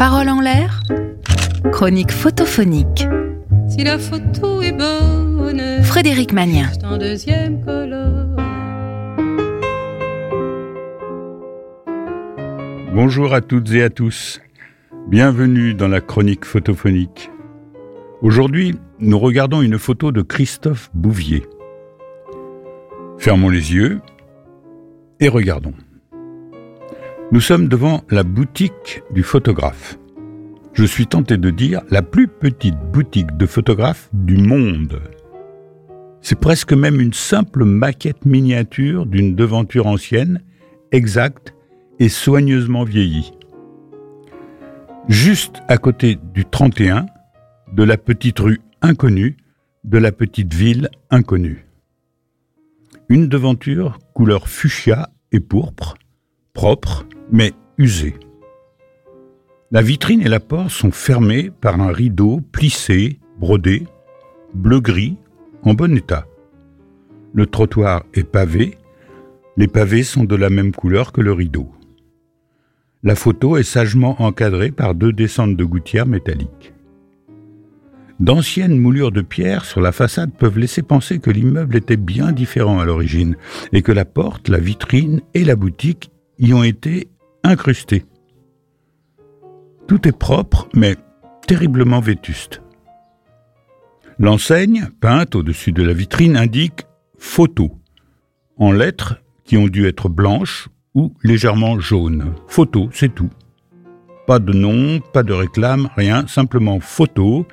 Parole en l'air Chronique photophonique. Si la photo est bonne, Frédéric Magnien. juste en deuxième colonne. Bonjour à toutes et à tous. Bienvenue dans la chronique photophonique. Aujourd'hui, nous regardons une photo de Christophe Bouvier. Fermons les yeux et regardons. Nous sommes devant la boutique du photographe. Je suis tenté de dire la plus petite boutique de photographe du monde. C'est presque même une simple maquette miniature d'une devanture ancienne, exacte et soigneusement vieillie. Juste à côté du 31, de la petite rue inconnue, de la petite ville inconnue. Une devanture couleur fuchsia et pourpre, propre mais usée. La vitrine et la porte sont fermées par un rideau plissé, brodé, bleu-gris, en bon état. Le trottoir est pavé, les pavés sont de la même couleur que le rideau. La photo est sagement encadrée par deux descentes de gouttières métalliques. D'anciennes moulures de pierre sur la façade peuvent laisser penser que l'immeuble était bien différent à l'origine et que la porte, la vitrine et la boutique y ont été incrustées. Tout est propre, mais terriblement vétuste. L'enseigne, peinte au-dessus de la vitrine, indique photo, en lettres qui ont dû être blanches ou légèrement jaunes. Photo, c'est tout. Pas de nom, pas de réclame, rien, simplement photo,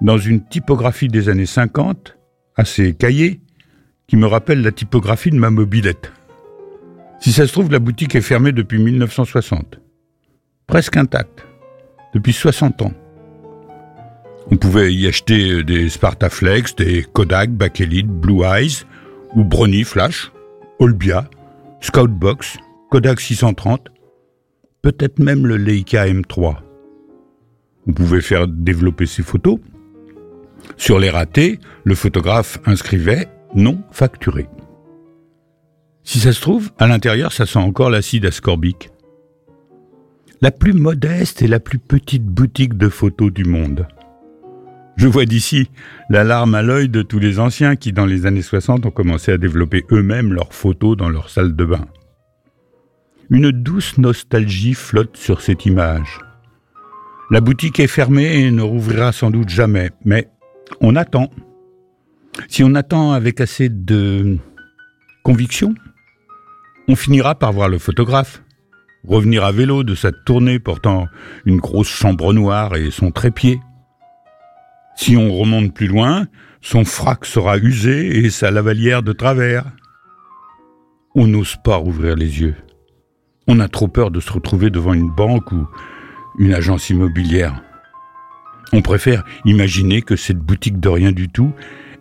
dans une typographie des années 50, assez cahier, qui me rappelle la typographie de ma mobilette. Si ça se trouve, la boutique est fermée depuis 1960. Presque intacte. Depuis 60 ans. On pouvait y acheter des Spartaflex, des Kodak, Bakelite, Blue Eyes, ou Brony Flash, Olbia, Scoutbox, Kodak 630, peut-être même le Leica M3. On pouvait faire développer ses photos. Sur les ratés, le photographe inscrivait non facturé. Si ça se trouve, à l'intérieur, ça sent encore l'acide ascorbique. La plus modeste et la plus petite boutique de photos du monde. Je vois d'ici la larme à l'œil de tous les anciens qui, dans les années 60, ont commencé à développer eux-mêmes leurs photos dans leur salle de bain. Une douce nostalgie flotte sur cette image. La boutique est fermée et ne rouvrira sans doute jamais, mais on attend. Si on attend avec assez de conviction, on finira par voir le photographe, revenir à vélo de sa tournée portant une grosse chambre noire et son trépied. Si on remonte plus loin, son frac sera usé et sa lavalière de travers. On n'ose pas rouvrir les yeux. On a trop peur de se retrouver devant une banque ou une agence immobilière. On préfère imaginer que cette boutique de rien du tout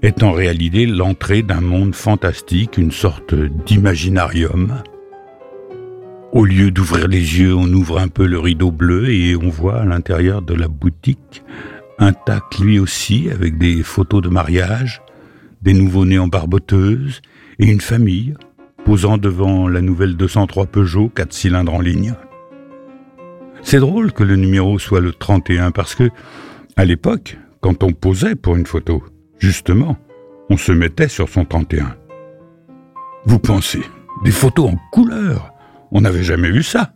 est en réalité l'entrée d'un monde fantastique, une sorte d'imaginarium. Au lieu d'ouvrir les yeux, on ouvre un peu le rideau bleu et on voit à l'intérieur de la boutique intact lui aussi avec des photos de mariage, des nouveau-nés en barboteuse et une famille posant devant la nouvelle 203 Peugeot 4 cylindres en ligne. C'est drôle que le numéro soit le 31 parce que, à l'époque, quand on posait pour une photo, justement, on se mettait sur son 31. Vous pensez, des photos en couleur On n'avait jamais vu ça.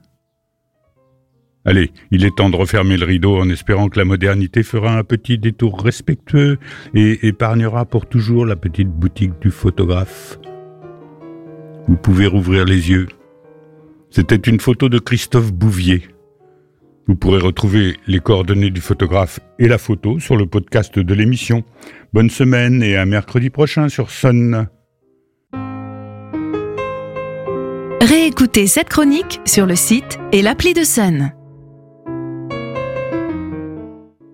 Allez, il est temps de refermer le rideau en espérant que la modernité fera un petit détour respectueux et épargnera pour toujours la petite boutique du photographe. Vous pouvez rouvrir les yeux. C'était une photo de Christophe Bouvier. Vous pourrez retrouver les coordonnées du photographe et la photo sur le podcast de l'émission. Bonne semaine et à mercredi prochain sur Sun. Réécoutez cette chronique sur le site et l'appli de Sun.